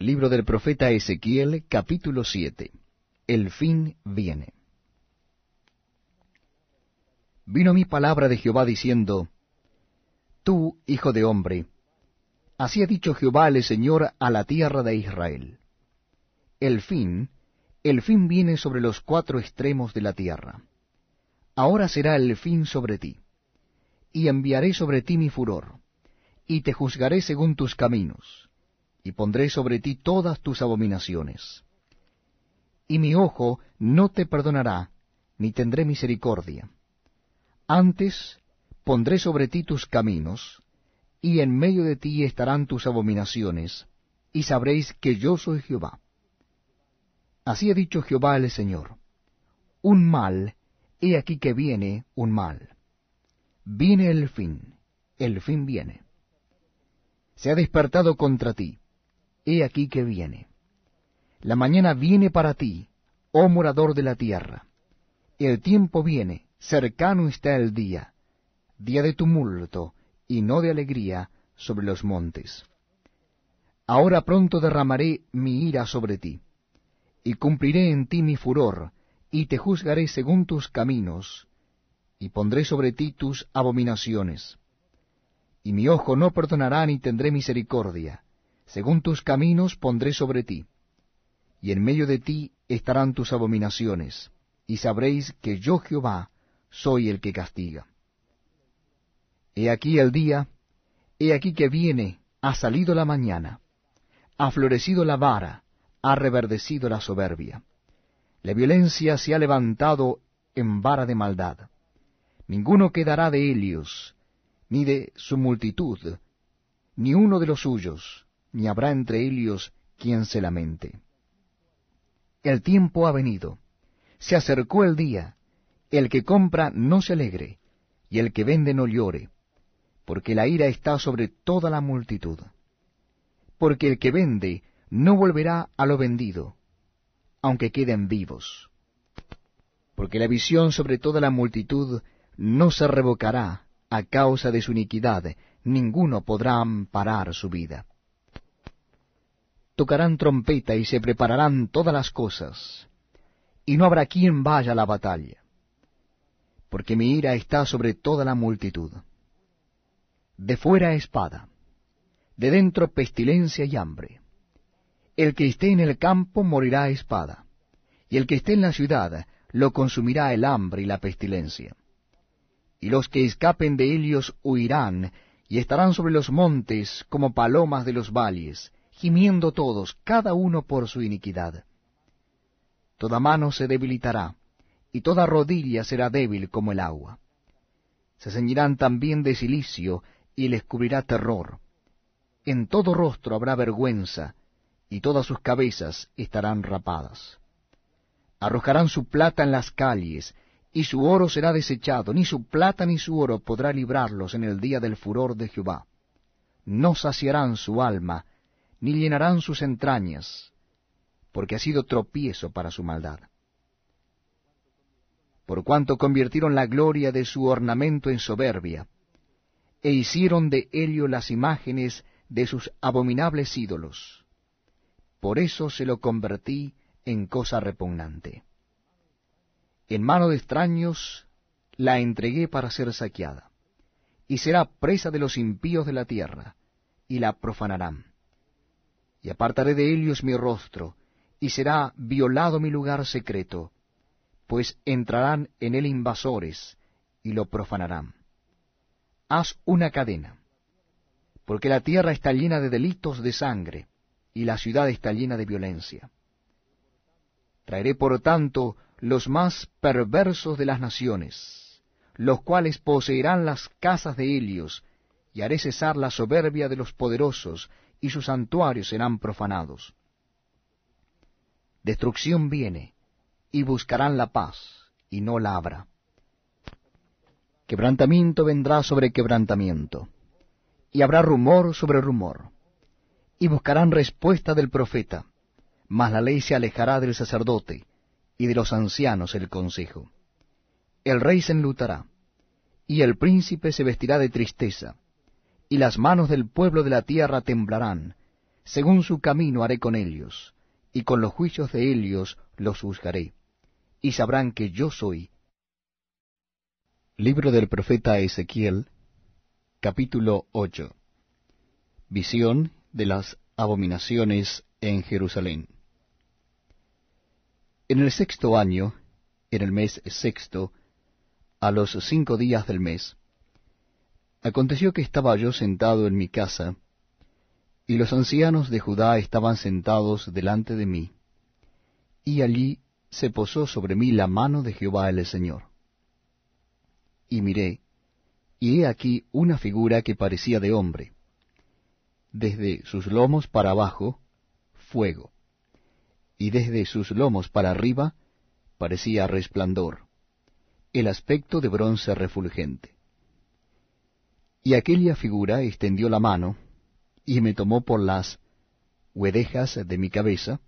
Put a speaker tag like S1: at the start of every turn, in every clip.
S1: Libro del profeta Ezequiel, capítulo 7. El fin viene. Vino mi palabra de Jehová diciendo, Tú, hijo de hombre, así ha dicho Jehová el Señor a la tierra de Israel. El fin, el fin viene sobre los cuatro extremos de la tierra. Ahora será el fin sobre ti, y enviaré sobre ti mi furor, y te juzgaré según tus caminos y pondré sobre ti todas tus abominaciones. Y mi ojo no te perdonará, ni tendré misericordia. Antes pondré sobre ti tus caminos, y en medio de ti estarán tus abominaciones, y sabréis que yo soy Jehová. Así ha dicho Jehová el Señor. Un mal, he aquí que viene un mal. Viene el fin, el fin viene. Se ha despertado contra ti he aquí que viene. La mañana viene para ti, oh morador de la tierra. El tiempo viene, cercano está el día, día de tumulto y no de alegría sobre los montes. Ahora pronto derramaré mi ira sobre ti, y cumpliré en ti mi furor, y te juzgaré según tus caminos, y pondré sobre ti tus abominaciones. Y mi ojo no perdonará ni tendré misericordia, según tus caminos pondré sobre ti, y en medio de ti estarán tus abominaciones, y sabréis que yo Jehová soy el que castiga. He aquí el día, he aquí que viene, ha salido la mañana, ha florecido la vara, ha reverdecido la soberbia. La violencia se ha levantado en vara de maldad. Ninguno quedará de Helios, ni de su multitud, ni uno de los suyos, ni habrá entre ellos quien se lamente. El tiempo ha venido, se acercó el día, el que compra no se alegre, y el que vende no llore, porque la ira está sobre toda la multitud. Porque el que vende no volverá a lo vendido, aunque queden vivos. Porque la visión sobre toda la multitud no se revocará a causa de su iniquidad, ninguno podrá amparar su vida tocarán trompeta y se prepararán todas las cosas, y no habrá quien vaya a la batalla, porque mi ira está sobre toda la multitud. De fuera espada, de dentro pestilencia y hambre. El que esté en el campo morirá a espada, y el que esté en la ciudad lo consumirá el hambre y la pestilencia. Y los que escapen de ellos huirán, y estarán sobre los montes como palomas de los valles, gimiendo todos, cada uno por su iniquidad. Toda mano se debilitará, y toda rodilla será débil como el agua. Se ceñirán también de silicio, y les cubrirá terror. En todo rostro habrá vergüenza, y todas sus cabezas estarán rapadas. Arrojarán su plata en las calles, y su oro será desechado, ni su plata ni su oro podrá librarlos en el día del furor de Jehová. No saciarán su alma, ni llenarán sus entrañas, porque ha sido tropiezo para su maldad. Por cuanto convirtieron la gloria de su ornamento en soberbia, e hicieron de ello las imágenes de sus abominables ídolos. Por eso se lo convertí en cosa repugnante. En mano de extraños la entregué para ser saqueada, y será presa de los impíos de la tierra, y la profanarán y apartaré de ellos mi rostro, y será violado mi lugar secreto, pues entrarán en él invasores, y lo profanarán. Haz una cadena, porque la tierra está llena de delitos de sangre, y la ciudad está llena de violencia. Traeré por tanto los más perversos de las naciones, los cuales poseerán las casas de Helios, y haré cesar la soberbia de los poderosos, y sus santuarios serán profanados. Destrucción viene, y buscarán la paz, y no la habrá. Quebrantamiento vendrá sobre quebrantamiento, y habrá rumor sobre rumor, y buscarán respuesta del profeta, mas la ley se alejará del sacerdote, y de los ancianos el consejo. El rey se enlutará, y el príncipe se vestirá de tristeza, y las manos del pueblo de la tierra temblarán, según su camino haré con ellos, y con los juicios de ellos los juzgaré, y sabrán que yo soy. Libro del profeta Ezequiel, capítulo 8 Visión de las abominaciones en Jerusalén. En el sexto año, en el mes sexto, a los cinco días del mes, aconteció que estaba yo sentado en mi casa, y los ancianos de Judá estaban sentados delante de mí, y allí se posó sobre mí la mano de Jehová el Señor. Y miré, y he aquí una figura que parecía de hombre. Desde sus lomos para abajo, fuego, y desde sus lomos para arriba, parecía resplandor, el aspecto de bronce refulgente. Y aquella figura extendió la mano, y me tomó por las huedejas de mi cabeza,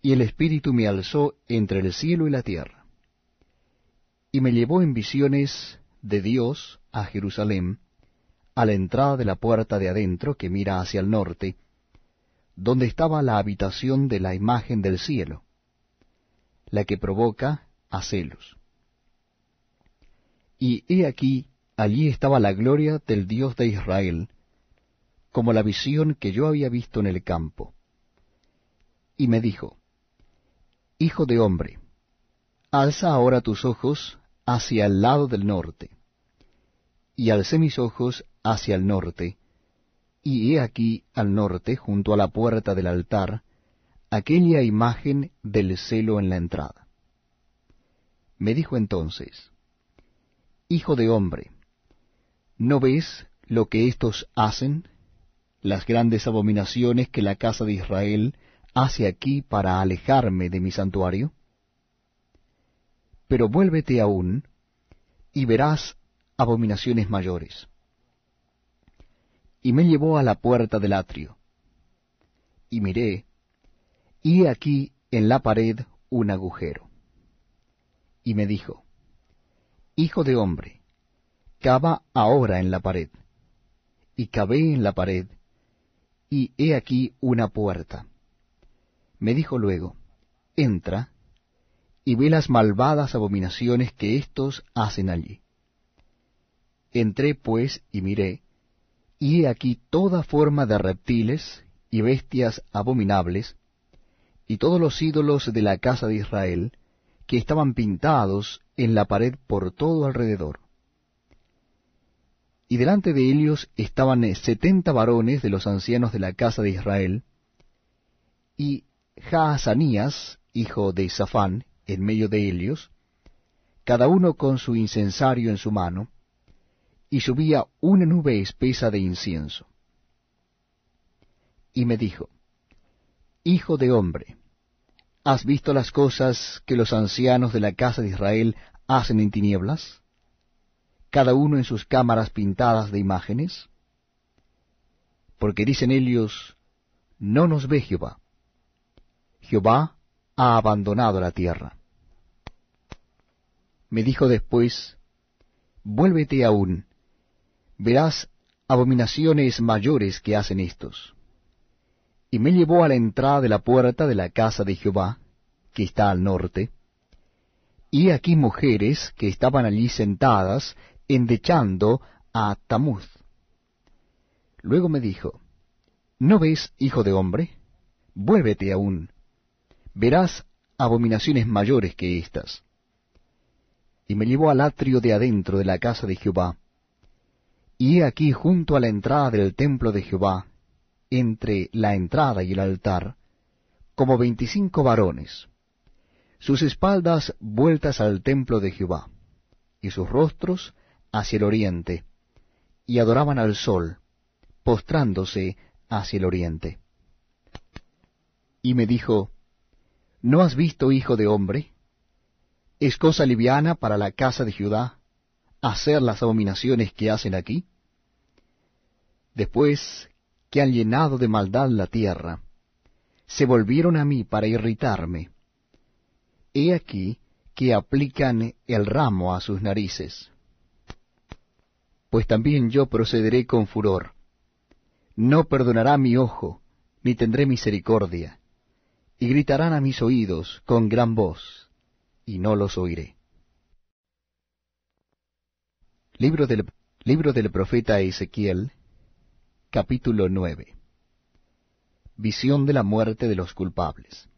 S1: y el Espíritu me alzó entre el cielo y la tierra. Y me llevó en visiones de Dios a Jerusalén, a la entrada de la puerta de adentro que mira hacia el norte, donde estaba la habitación de la imagen del cielo, la que provoca a celos. Y he aquí, allí estaba la gloria del Dios de Israel, como la visión que yo había visto en el campo. Y me dijo, Hijo de hombre, alza ahora tus ojos hacia el lado del norte. Y alcé mis ojos hacia el norte, y he aquí al norte, junto a la puerta del altar, aquella imagen del celo en la entrada. Me dijo entonces, Hijo de hombre, ¿no ves lo que éstos hacen? las grandes abominaciones que la casa de Israel hace aquí para alejarme de mi santuario? Pero vuélvete aún, y verás abominaciones mayores. Y me llevó a la puerta del atrio, y miré, y aquí en la pared un agujero. Y me dijo, Hijo de hombre, cava ahora en la pared. Y cavé en la pared, y he aquí una puerta. Me dijo luego, entra, y ve las malvadas abominaciones que éstos hacen allí. Entré pues y miré, y he aquí toda forma de reptiles y bestias abominables, y todos los ídolos de la casa de Israel, que estaban pintados en la pared por todo alrededor y delante de ellos estaban eh, setenta varones de los ancianos de la casa de Israel, y Jaazanías, hijo de Safán, en medio de ellos, cada uno con su incensario en su mano, y subía una nube espesa de incienso. Y me dijo, Hijo de hombre, ¿has visto las cosas que los ancianos de la casa de Israel hacen en tinieblas? Cada uno en sus cámaras pintadas de imágenes? Porque dicen ellos, no nos ve Jehová. Jehová ha abandonado la tierra. Me dijo después, vuélvete aún, verás abominaciones mayores que hacen estos. Y me llevó a la entrada de la puerta de la casa de Jehová, que está al norte, y aquí mujeres que estaban allí sentadas endechando a Tamuz. Luego me dijo, ¿No ves, hijo de hombre? Vuélvete aún. Verás abominaciones mayores que éstas. Y me llevó al atrio de adentro de la casa de Jehová. Y he aquí junto a la entrada del templo de Jehová, entre la entrada y el altar, como veinticinco varones, sus espaldas vueltas al templo de Jehová, y sus rostros hacia el oriente, y adoraban al sol, postrándose hacia el oriente. Y me dijo, ¿No has visto, hijo de hombre? ¿Es cosa liviana para la casa de Judá hacer las abominaciones que hacen aquí? Después que han llenado de maldad la tierra, se volvieron a mí para irritarme. He aquí que aplican el ramo a sus narices pues también yo procederé con furor. No perdonará mi ojo, ni tendré misericordia, y gritarán a mis oídos con gran voz, y no los oiré. Libro del, libro del profeta Ezequiel, capítulo 9 Visión de la muerte de los culpables.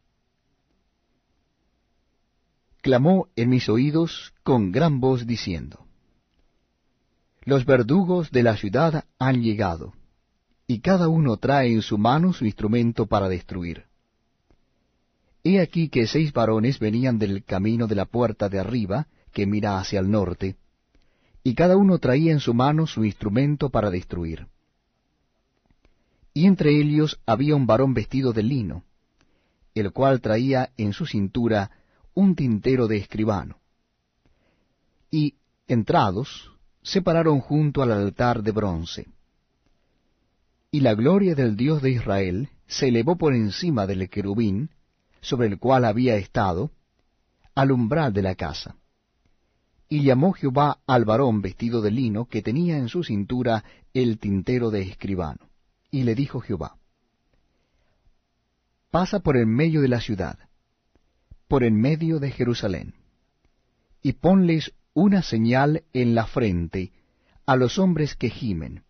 S1: Clamó en mis oídos con gran voz diciendo, Los verdugos de la ciudad han llegado, y cada uno trae en su mano su instrumento para destruir. He aquí que seis varones venían del camino de la puerta de arriba, que mira hacia el norte, y cada uno traía en su mano su instrumento para destruir. Y entre ellos había un varón vestido de lino, el cual traía en su cintura un tintero de escribano. Y, entrados, se pararon junto al altar de bronce. Y la gloria del Dios de Israel se elevó por encima del querubín, sobre el cual había estado, al umbral de la casa. Y llamó Jehová al varón vestido de lino que tenía en su cintura el tintero de escribano. Y le dijo Jehová, Pasa por el medio de la ciudad, por en medio de Jerusalén, y ponles una señal en la frente a los hombres que gimen,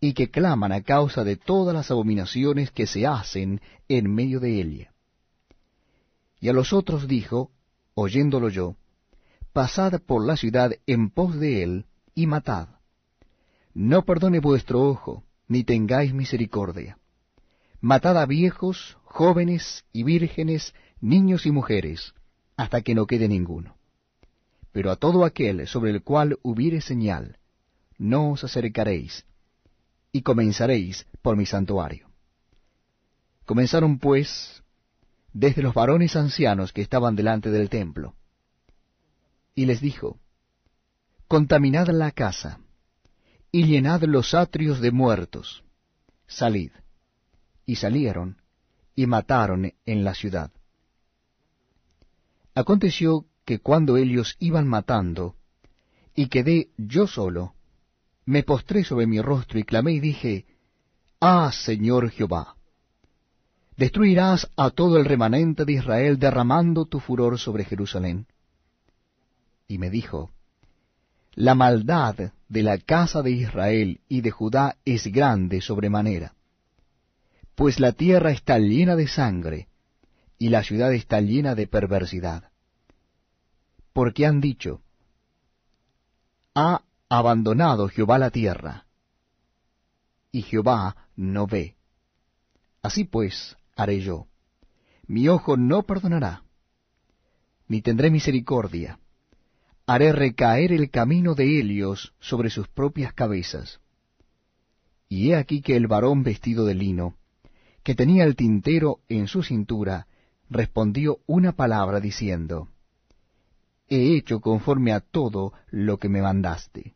S1: y que claman a causa de todas las abominaciones que se hacen en medio de ella. Y a los otros dijo, oyéndolo yo, Pasad por la ciudad en pos de él, y matad. No perdone vuestro ojo, ni tengáis misericordia. Matad a viejos, jóvenes y vírgenes, niños y mujeres, hasta que no quede ninguno. Pero a todo aquel sobre el cual hubiere señal, no os acercaréis, y comenzaréis por mi santuario. Comenzaron pues desde los varones ancianos que estaban delante del templo. Y les dijo, Contaminad la casa, y llenad los atrios de muertos, salid. Y salieron, y mataron en la ciudad. Aconteció que cuando ellos iban matando, y quedé yo solo, me postré sobre mi rostro y clamé y dije, Ah, Señor Jehová, destruirás a todo el remanente de Israel derramando tu furor sobre Jerusalén. Y me dijo, La maldad de la casa de Israel y de Judá es grande sobremanera, pues la tierra está llena de sangre, y la ciudad está llena de perversidad. Porque han dicho, ha abandonado Jehová la tierra, y Jehová no ve. Así pues haré yo. Mi ojo no perdonará, ni tendré misericordia. Haré recaer el camino de Helios sobre sus propias cabezas. Y he aquí que el varón vestido de lino, que tenía el tintero en su cintura, respondió una palabra diciendo, He hecho conforme a todo lo que me mandaste.